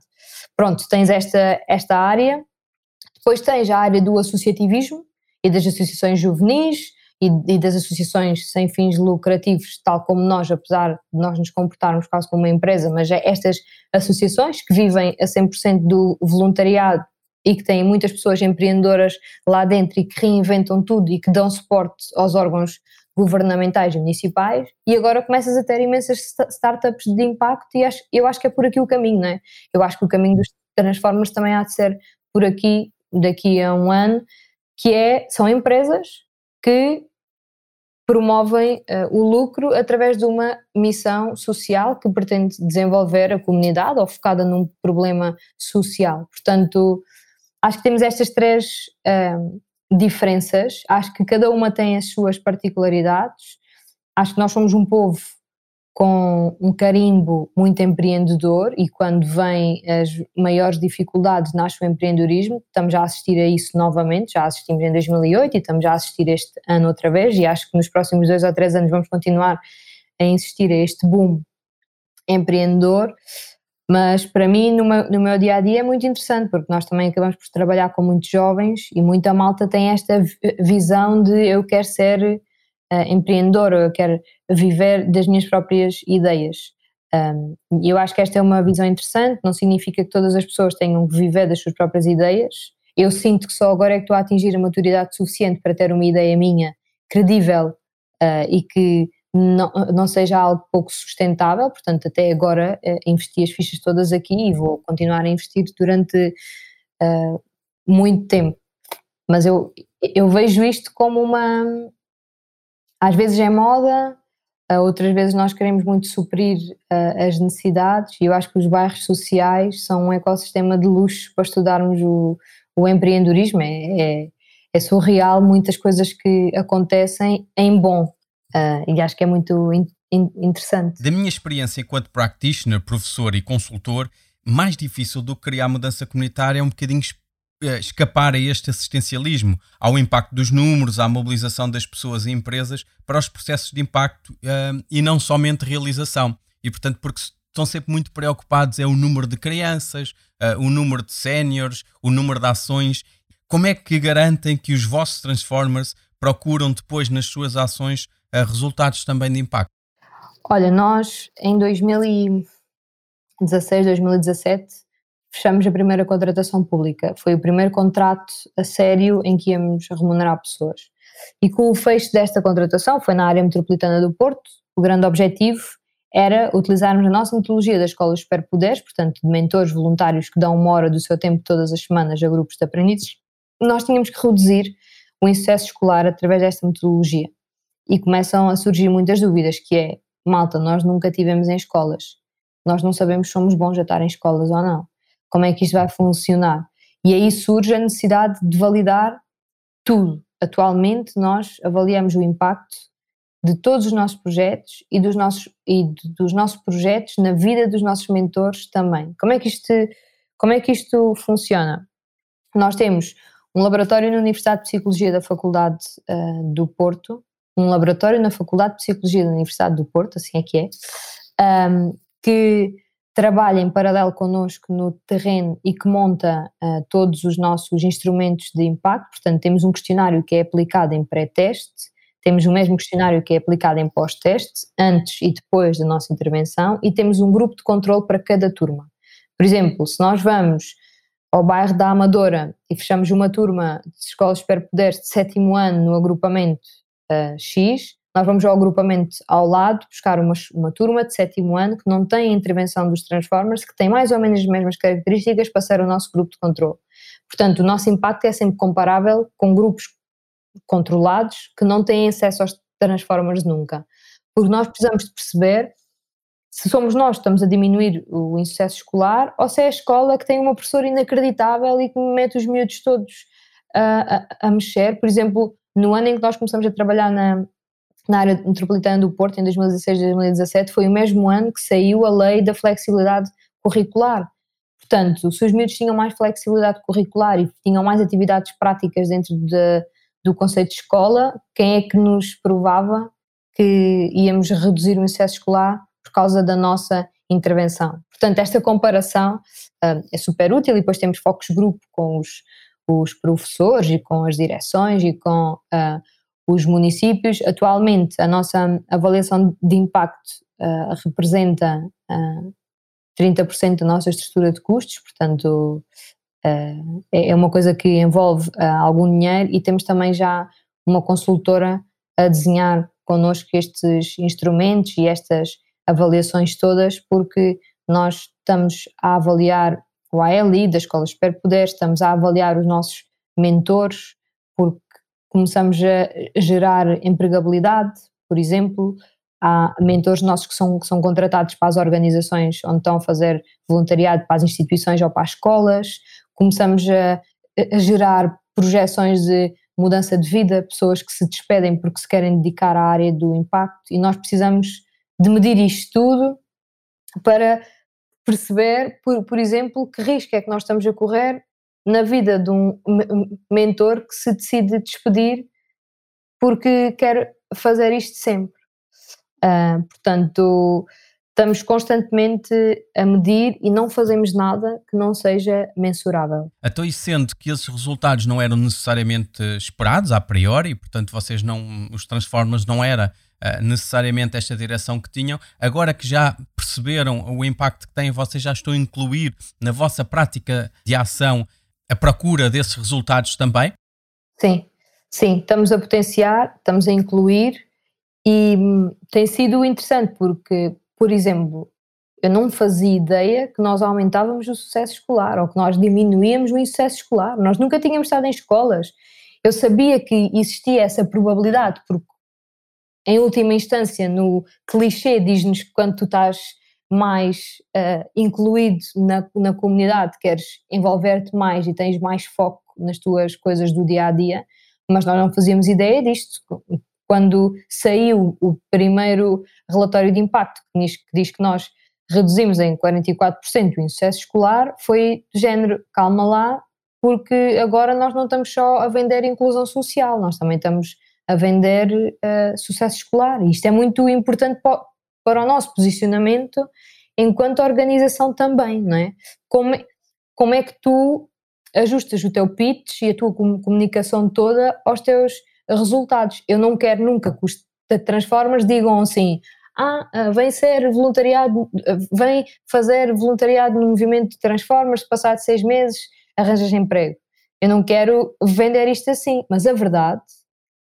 Pronto, tens esta, esta área, depois tens a área do associativismo e das associações juvenis, e, e, das associações sem fins lucrativos, tal como nós, apesar de nós nos comportarmos quase como uma empresa, mas é estas associações que vivem a 100% do voluntariado e que têm muitas pessoas empreendedoras lá dentro e que reinventam tudo e que dão suporte aos órgãos governamentais e municipais e agora começas a ter imensas startups de impacto e acho, eu acho que é por aqui o caminho, não é? Eu acho que o caminho dos Transformers também há de ser por aqui daqui a um ano, que é, são empresas que promovem uh, o lucro através de uma missão social que pretende desenvolver a comunidade ou focada num problema social. Portanto, acho que temos estas três uh, diferenças, acho que cada uma tem as suas particularidades, acho que nós somos um povo com um carimbo muito empreendedor e quando vêm as maiores dificuldades nasce o empreendedorismo, estamos a assistir a isso novamente, já assistimos em 2008 e estamos a assistir este ano outra vez e acho que nos próximos dois ou três anos vamos continuar a insistir a este boom empreendedor, mas para mim no meu, no meu dia a dia é muito interessante porque nós também acabamos por trabalhar com muitos jovens e muita malta tem esta visão de eu quero ser uh, empreendedor, eu quero viver das minhas próprias ideias. Um, eu acho que esta é uma visão interessante, não significa que todas as pessoas tenham que viver das suas próprias ideias. Eu sinto que só agora é que estou a atingir a maturidade suficiente para ter uma ideia minha credível uh, e que não, não seja algo pouco sustentável, portanto, até agora uh, investi as fichas todas aqui e vou continuar a investir durante uh, muito tempo. Mas eu, eu vejo isto como uma, às vezes é moda, outras vezes nós queremos muito suprir as necessidades e eu acho que os bairros sociais são um ecossistema de luxo para estudarmos o, o empreendedorismo. É, é, é, surreal muitas coisas que acontecem em bom e acho que é muito in, in, interessante. Da minha experiência enquanto practitioner, professor e consultor, mais difícil do que criar mudança comunitária é um bocadinho eh, escapar a este assistencialismo, ao impacto dos números, à mobilização das pessoas e empresas para os processos de impacto uh, e não somente realização. E, portanto, porque estão sempre muito preocupados é o número de crianças, uh, o número de séniores, o número de ações. Como é que garantem que os vossos Transformers procuram depois nas suas ações uh, resultados também de impacto? Olha, nós em 2016, 2017 fechamos a primeira contratação pública. Foi o primeiro contrato a sério em que íamos remunerar pessoas. E com o fecho desta contratação, foi na área metropolitana do Porto, o grande objetivo era utilizarmos a nossa metodologia das escolas superpoderes, portanto, de mentores voluntários que dão uma hora do seu tempo todas as semanas a grupos de aprendizes. Nós tínhamos que reduzir o insucesso escolar através desta metodologia. E começam a surgir muitas dúvidas, que é, malta, nós nunca tivemos em escolas. Nós não sabemos se somos bons a estar em escolas ou não como é que isto vai funcionar. E aí surge a necessidade de validar tudo. Atualmente nós avaliamos o impacto de todos os nossos projetos e dos nossos, e dos nossos projetos na vida dos nossos mentores também. Como é que isto, como é que isto funciona? Nós temos um laboratório na Universidade de Psicologia da Faculdade uh, do Porto, um laboratório na Faculdade de Psicologia da Universidade do Porto, assim é que é, um, que trabalha em paralelo connosco no terreno e que monta uh, todos os nossos instrumentos de impacto. Portanto, temos um questionário que é aplicado em pré-teste, temos o mesmo questionário que é aplicado em pós-teste, antes e depois da nossa intervenção, e temos um grupo de controle para cada turma. Por exemplo, se nós vamos ao bairro da Amadora e fechamos uma turma de escolas superpoderes de sétimo ano no agrupamento uh, X, nós vamos ao agrupamento ao lado buscar uma, uma turma de sétimo ano que não tem intervenção dos Transformers, que tem mais ou menos as mesmas características para ser o nosso grupo de controle. Portanto, o nosso impacto é sempre comparável com grupos controlados que não têm acesso aos Transformers nunca. Porque nós precisamos de perceber se somos nós que estamos a diminuir o insucesso escolar ou se é a escola que tem uma professora inacreditável e que mete os miúdos todos a, a, a mexer. Por exemplo, no ano em que nós começamos a trabalhar na, na área metropolitana do Porto, em 2016 e 2017, foi o mesmo ano que saiu a lei da flexibilidade curricular. Portanto, se os miúdos tinham mais flexibilidade curricular e tinham mais atividades práticas dentro de, do conceito de escola, quem é que nos provava que íamos reduzir o excesso escolar causa da nossa intervenção? Portanto, esta comparação uh, é super útil e depois temos focos grupo com os, os professores e com as direções e com uh, os municípios. Atualmente, a nossa avaliação de impacto uh, representa uh, eh, 30% da nossa estrutura de custos, portanto, uh, é uma coisa que envolve algum dinheiro e temos também já uma consultora a desenhar connosco estes instrumentos e estas avaliações todas, porque nós estamos a avaliar o ALI, da Escola Espero Poder, estamos a avaliar os nossos mentores, porque começamos a gerar empregabilidade, por exemplo, há mentores nossos que são, que são contratados para as organizações onde estão a fazer voluntariado para as instituições ou para as escolas, começamos a, a gerar projeções de mudança de vida, pessoas que se despedem porque se querem dedicar à área do impacto e nós precisamos de medir isto tudo para perceber, por, por exemplo, que risco é que nós estamos a correr na vida de um mentor que se decide despedir porque quer fazer isto sempre. Uh, portanto, estamos constantemente a medir e não fazemos nada que não seja mensurável. Então, e sendo que esses resultados não eram necessariamente esperados a priori, portanto, vocês não, os Transformers não era uh, necessariamente esta direção que tinham, agora que já perceberam o impacto que têm, vocês já estão a incluir na vossa prática de ação a procura desses resultados também? Sim, sim, estamos a potenciar, estamos a incluir e hum, tem sido interessante porque, por exemplo, eu não fazia ideia que nós aumentávamos o sucesso escolar ou que nós diminuíamos o insucesso escolar. Nós nunca tínhamos estado em escolas. Eu sabia que existia essa probabilidade, porque, em última instância, no clichê diz-nos que quando tu estás mais uh, incluído na, na comunidade, queres envolver-te mais e tens mais foco nas tuas coisas do dia a dia, mas nós não fazíamos ideia disto. Quando saiu o primeiro relatório de impacto, que diz que, diz que nós reduzimos em 44% o insucesso escolar, foi do género, calma lá, porque agora nós não estamos só a vender inclusão social, nós também estamos a vender uh, sucesso escolar. E isto é muito importante para, o nosso posicionamento enquanto organização também, não é? Como, é, como é que tu ajustas o teu pitch e a tua comunicação toda aos teus resultados? Eu não quero nunca que os Transformers digam assim, ah, ah vem ser voluntariado, vem fazer voluntariado no movimento de Transformers, passado seis meses arranjas emprego. Eu não quero vender isto assim, mas a verdade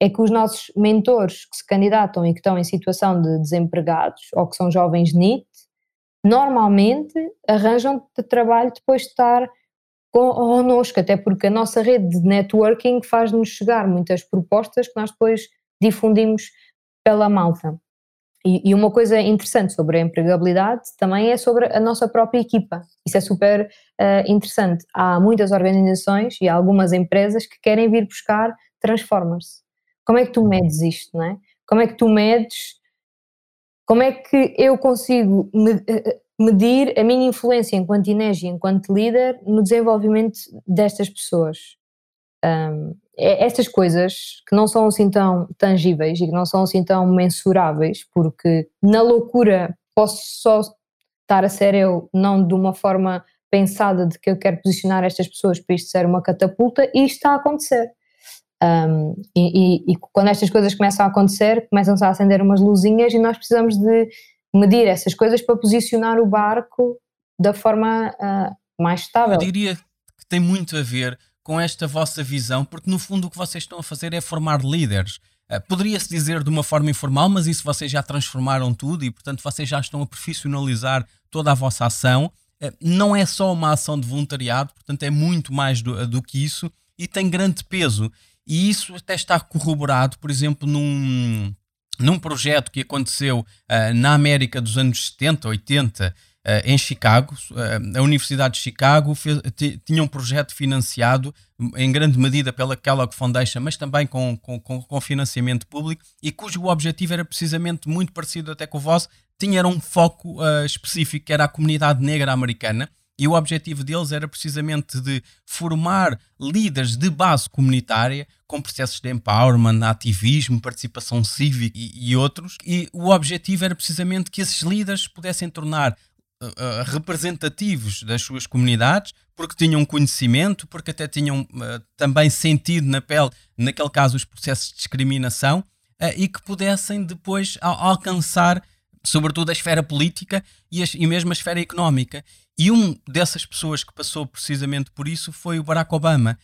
é que os nossos mentores que se candidatam e que estão em situação de desempregados ou que são jovens NIT, normalmente arranjam de trabalho depois de estar connosco, até porque a nossa rede de networking faz-nos chegar muitas propostas que nós depois difundimos pela malta. E, e, uma coisa interessante sobre a empregabilidade também é sobre a nossa própria equipa. Isso é super uh, interessante. Há muitas organizações e algumas empresas que querem vir buscar transformers. Como é que tu medes isto, não é? Como é que tu medes, como é que eu consigo eh, eh, medir a minha influência enquanto INEGI, enquanto líder, no desenvolvimento destas pessoas? Um, é estas coisas que não são assim tão tangíveis e que não são assim tão mensuráveis, porque na loucura posso só estar a ser eu, não de uma forma pensada de que eu quero posicionar estas pessoas para isto ser uma catapulta, e isto está a acontecer. Um, e, e, e, quando estas coisas começam a acontecer, começam-se a acender umas luzinhas e nós precisamos de medir essas coisas para posicionar o barco da forma uh, mais estável. Eu diria que tem muito a ver com esta vossa visão, porque no fundo o que vocês estão a fazer é formar líderes. Uh, Poderia-se dizer de uma forma informal, mas isso vocês já transformaram tudo e, portanto, vocês já estão a profissionalizar toda a vossa ação. Uh, não é só uma ação de voluntariado, portanto, é muito mais do, do que isso e tem grande peso. E isso até está corroborado, por exemplo, num, num projeto que aconteceu uh, na América dos anos 70, 80, uh, em Chicago. Uh, a Universidade de Chicago fez, tinha um projeto financiado em grande medida pela Kellogg Foundation, mas também com, com, com, financiamento público, e cujo objetivo era precisamente muito parecido até com o vosso, tinha um foco uh, específico, que era a comunidade negra americana, e o objetivo deles era precisamente de formar líderes de base comunitária com processos de empowerment, ativismo, participação cívica e, e outros. E o objetivo era precisamente que esses líderes pudessem tornar uh, representativos das suas comunidades, porque tinham conhecimento, porque até tinham uh, também sentido na pele, naquele caso, os processos de discriminação, uh, e que pudessem depois alcançar, sobretudo, a esfera política e, e mesmo a esfera económica. E um dessas pessoas que passou precisamente por isso foi o Barack Obama.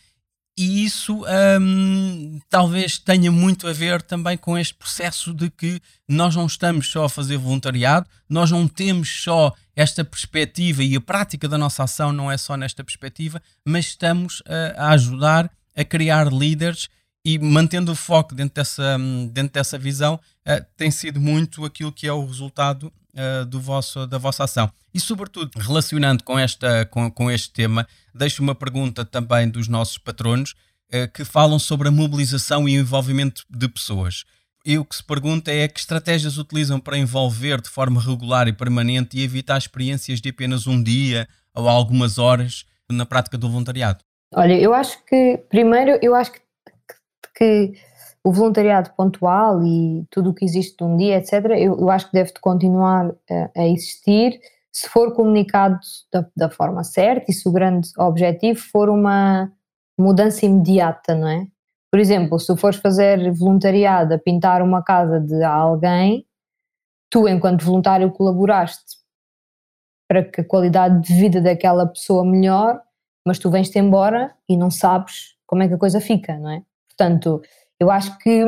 e isso hum, talvez tenha muito a ver também com este processo de que nós não estamos só a fazer voluntariado, nós não temos só esta perspectiva e a prática da nossa ação não é só nesta perspectiva, mas estamos a, a ajudar a criar líderes e mantendo o foco dentro dessa, dentro dessa visão, uh, tem sido muito aquilo que é o resultado uh, do vosso, da vossa ação. E, sobretudo, relacionando com, esta, com, com este tema, deixo uma pergunta também dos nossos patronos uh, que falam sobre a mobilização e o envolvimento de pessoas. E o que se pergunta é que estratégias utilizam para envolver de forma regular e permanente e evitar experiências de apenas um dia ou algumas horas na prática do voluntariado? Olha, eu acho que, primeiro, eu acho que, que o voluntariado pontual e tudo o que existe de um dia, etc., eu, eu acho que deve continuar a, a existir se for comunicado da, da, forma certa e se o grande objetivo for uma mudança imediata, não é? Por exemplo, se fores fazer voluntariado a pintar uma casa de alguém, tu, enquanto voluntário, colaboraste para que a qualidade de vida daquela pessoa melhore, mas tu vens-te embora e não sabes como é que a coisa fica, não é? Portanto, eu acho que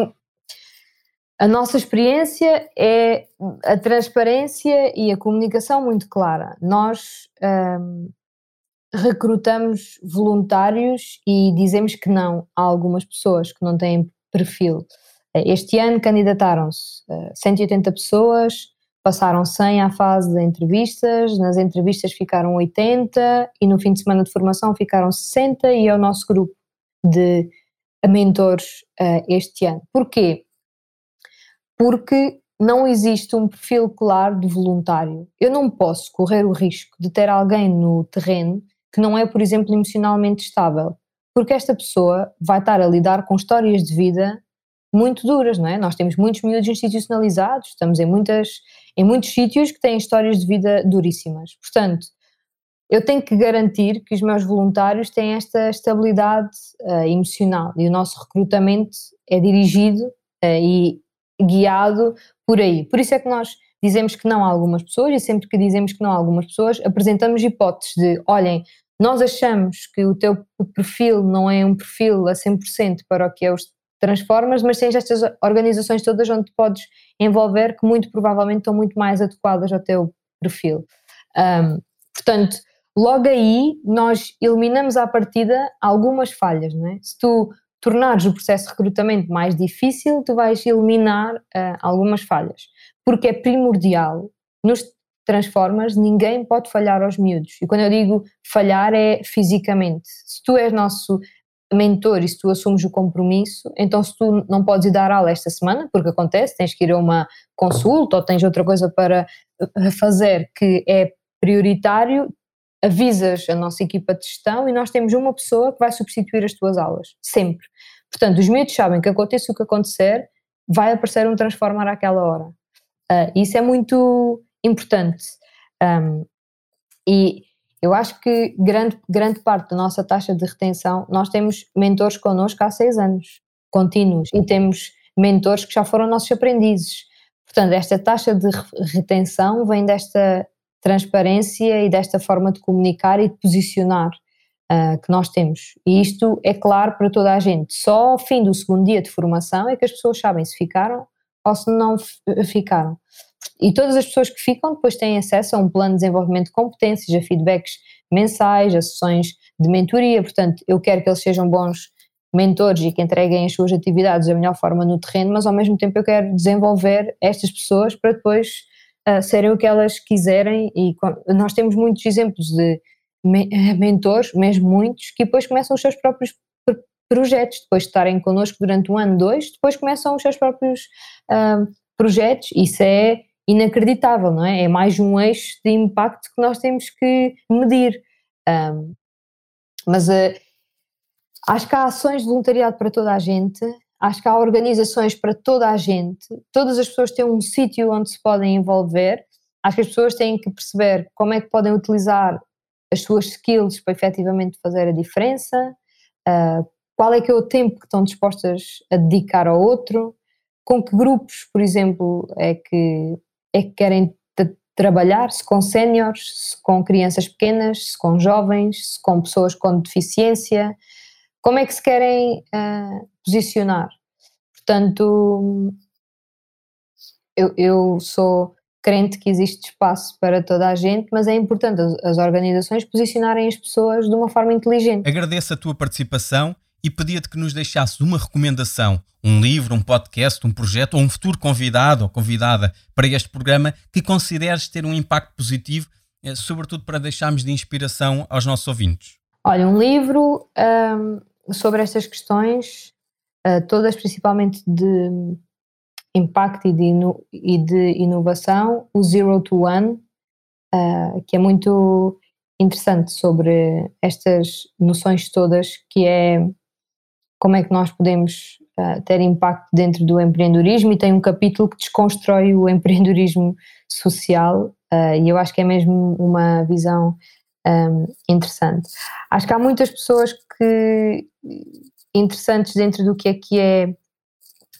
a nossa experiência é a transparência e a comunicação muito clara. Nós hum, recrutamos voluntários e dizemos que não a algumas pessoas que não têm perfil. Este ano candidataram-se 180 eh, pessoas, passaram 100 à fase de entrevistas, nas entrevistas ficaram 80 e no fim de semana de formação ficaram 60 e é o nosso grupo de mentores uh, este ano. Porquê? Porque não existe um perfil claro de voluntário. Eu não posso correr o risco de ter alguém no terreno que não é, por exemplo, emocionalmente estável, porque esta pessoa vai estar a lidar com histórias de vida muito duras, não é? Nós temos muitos miúdos institucionalizados, estamos em, muitas, em muitos sítios que têm histórias de vida duríssimas. Portanto, eu tenho que garantir que os meus voluntários têm esta estabilidade uh, emocional e o nosso recrutamento é dirigido uh, e guiado por aí. Por isso é que nós dizemos que não a algumas pessoas e sempre que dizemos que não a algumas pessoas apresentamos hipóteses de, olhem, nós achamos que o teu perfil não é um perfil a 100% para o que é os Transformers, mas tens estas organizações todas onde te podes envolver que muito provavelmente estão muito mais adequadas ao teu perfil. Um, portanto, logo aí nós eliminamos à partida algumas falhas, não é? Se tu tornares o processo de recrutamento mais difícil, tu vais eliminar uh, algumas falhas, porque é primordial nos transformas, ninguém pode falhar aos miúdos. E quando eu digo falhar é fisicamente. Se tu és nosso mentor e se tu assumes o compromisso, então se tu não podes ir dar aula esta semana, porque acontece, tens que ir a uma consulta ou tens outra coisa para eh, fazer que é prioritário, avisas a nossa equipa de gestão e nós temos uma pessoa que vai substituir as tuas aulas, sempre. Portanto, os miúdos sabem que aconteça o que acontecer, vai aparecer um transformar àquela hora. Uh, isso é muito importante. Um, e eu acho que grande, grande parte da nossa taxa de retenção, nós temos mentores connosco há seis anos, contínuos, e temos mentores que já foram nossos aprendizes. Portanto, esta taxa de retenção vem desta transparência e desta forma de comunicar e de posicionar uh, que nós temos. E isto é claro para toda a gente. Só ao fim do segundo dia de formação é que as pessoas sabem se ficaram ou se não ficaram. E todas as pessoas que ficam depois têm acesso a um plano de desenvolvimento de competências, a feedbacks mensais, a sessões de mentoria. Portanto, eu quero que eles sejam bons mentores e que entreguem as suas atividades da melhor forma no terreno, mas ao mesmo tempo eu quero desenvolver estas pessoas para depois uh, serem o que elas quiserem. E nós temos muitos exemplos de mentores, mesmo muitos, que depois começam os seus próprios projetos, depois de estarem connosco durante um ano, dois, depois começam os seus próprios uh, projetos. Isso é inacreditável, não é? É mais um eixo de impacto que nós temos que medir. Um, mas uh, acho que há ações de voluntariado para toda a gente, acho que há organizações para toda a gente, todas as pessoas têm um sítio onde se podem envolver, acho que as pessoas têm que perceber como é que podem utilizar as suas skills para efetivamente fazer a diferença, uh, qual é que é o tempo que estão dispostas a dedicar ao outro, com que grupos, por exemplo, é que é que querem trabalhar, se com séniores, se com crianças pequenas, se com jovens, se com pessoas com deficiência, como é que se querem uh, posicionar. Portanto, eu, eu, sou crente que existe espaço para toda a gente, mas é importante as, as organizações posicionarem as pessoas de uma forma inteligente. Agradeço a tua participação e pedia-te que nos deixasses uma recomendação, um livro, um podcast, um projeto ou um futuro convidado ou convidada para este programa que consideres ter um impacto positivo, eh, sobretudo para deixarmos de inspiração aos nossos ouvintes. Olha, um livro um, sobre estas questões, uh, todas principalmente de impacto e de, e de inovação, o Zero to One, uh, que é muito interessante sobre estas noções todas, que é como é que nós podemos uh, ter impacto dentro do empreendedorismo e tem um capítulo que desconstrói o empreendedorismo social uh, e eu acho que é mesmo uma visão um, interessante. Acho que há muitas pessoas que interessantes dentro do que é que é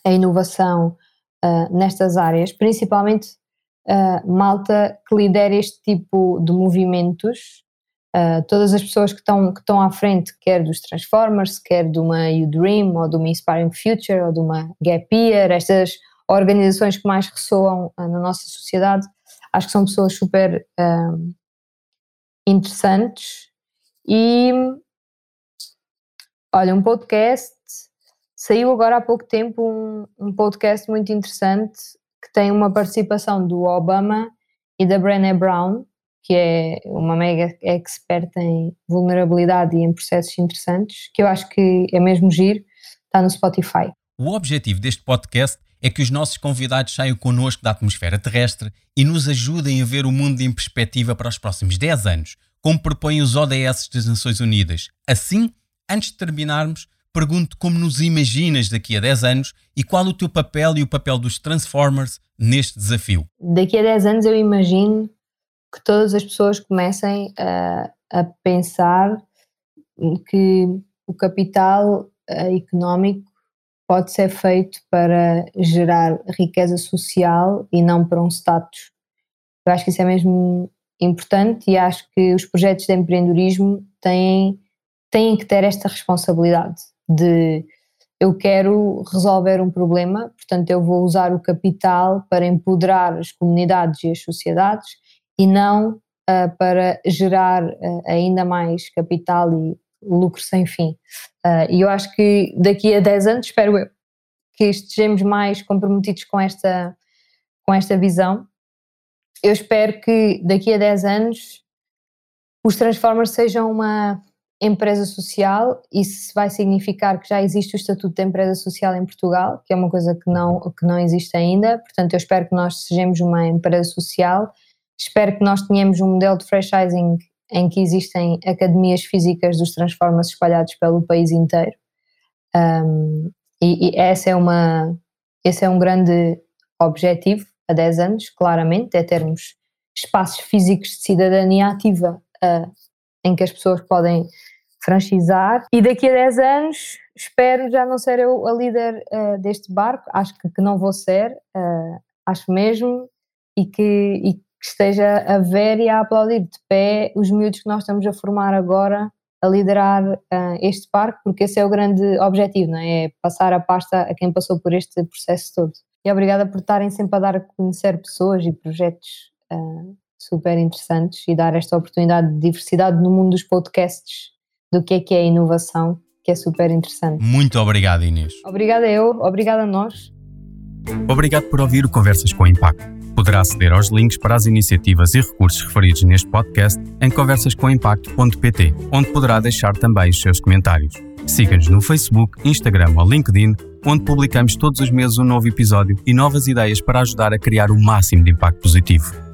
a inovação uh, nestas áreas, principalmente malta que lidera este tipo de movimentos Uh, todas as pessoas que estão, que estão à frente, quer dos Transformers, quer de uma U-Dream, ou de uma Inspiring Future, ou de uma Gap Year, estas organizações que mais ressoam uh, na nossa sociedade, acho que são pessoas super uh, interessantes. E olha, um podcast, saiu agora há pouco tempo um, um podcast muito interessante que tem uma participação do Obama e da Brené Brown que é uma mega expert em vulnerabilidade e em processos interessantes, que eu acho que é mesmo giro, está no Spotify. O objetivo deste podcast é que os nossos convidados saiam connosco da atmosfera terrestre e nos ajudem a ver o mundo em perspectiva para os próximos 10 anos, como propõem os ODS das Nações Unidas. Assim, antes de terminarmos, pergunto como nos imaginas daqui a 10 anos e qual o teu papel e o papel dos Transformers neste desafio. Daqui a 10 anos eu imagino que todas as pessoas comecem a, a pensar que o capital uh, económico pode ser feito para gerar riqueza social e não para um status. Eu acho que isso é mesmo importante e acho que os projetos de empreendedorismo têm, têm que ter esta responsabilidade de eu quero resolver um problema, portanto eu vou usar o capital para empoderar as comunidades e as sociedades e não uh, para gerar uh, ainda mais capital e lucro sem fim. Uh, e eu acho que daqui a 10 anos, espero eu, que estejamos mais comprometidos com esta, com esta visão. Eu espero que daqui a 10 anos os Transformers sejam uma empresa social, isso vai significar que já existe o estatuto de empresa social em Portugal, que é uma coisa que não, que não existe ainda, portanto eu espero que nós sejamos uma empresa social Espero que nós tenhamos um modelo de franchising em que existem academias físicas dos Transformers espalhados pelo país inteiro. Um, e, e essa é uma, esse é um grande objetivo a 10 anos, claramente, é termos espaços físicos de cidadania ativa uh, em que as pessoas podem franchizar. E daqui a 10 anos espero já não ser eu a líder uh, deste barco, acho que, que não vou ser, uh, acho mesmo, e que, e que esteja a ver e a aplaudir de pé os miúdos que nós estamos a formar agora a liderar uh, este parque, porque esse é o grande objetivo, não é? é passar a pasta a quem passou por este processo todo. E obrigada por estarem sempre a dar a conhecer pessoas e projetos super interessantes e dar esta oportunidade de diversidade no mundo dos podcasts do que é que é inovação, que é super interessante. Muito obrigado, Inês. Obrigada eu, obrigada a nós. Obrigado por ouvir o Conversas com Impacto. Poderá aceder aos links para as iniciativas e recursos referidos neste podcast em conversascomimpacto.pt, onde poderá deixar também os seus comentários. Siga-nos no Facebook, Instagram ou LinkedIn, onde publicamos todos os meses um novo episódio e novas ideias para ajudar a criar o máximo de impacto positivo.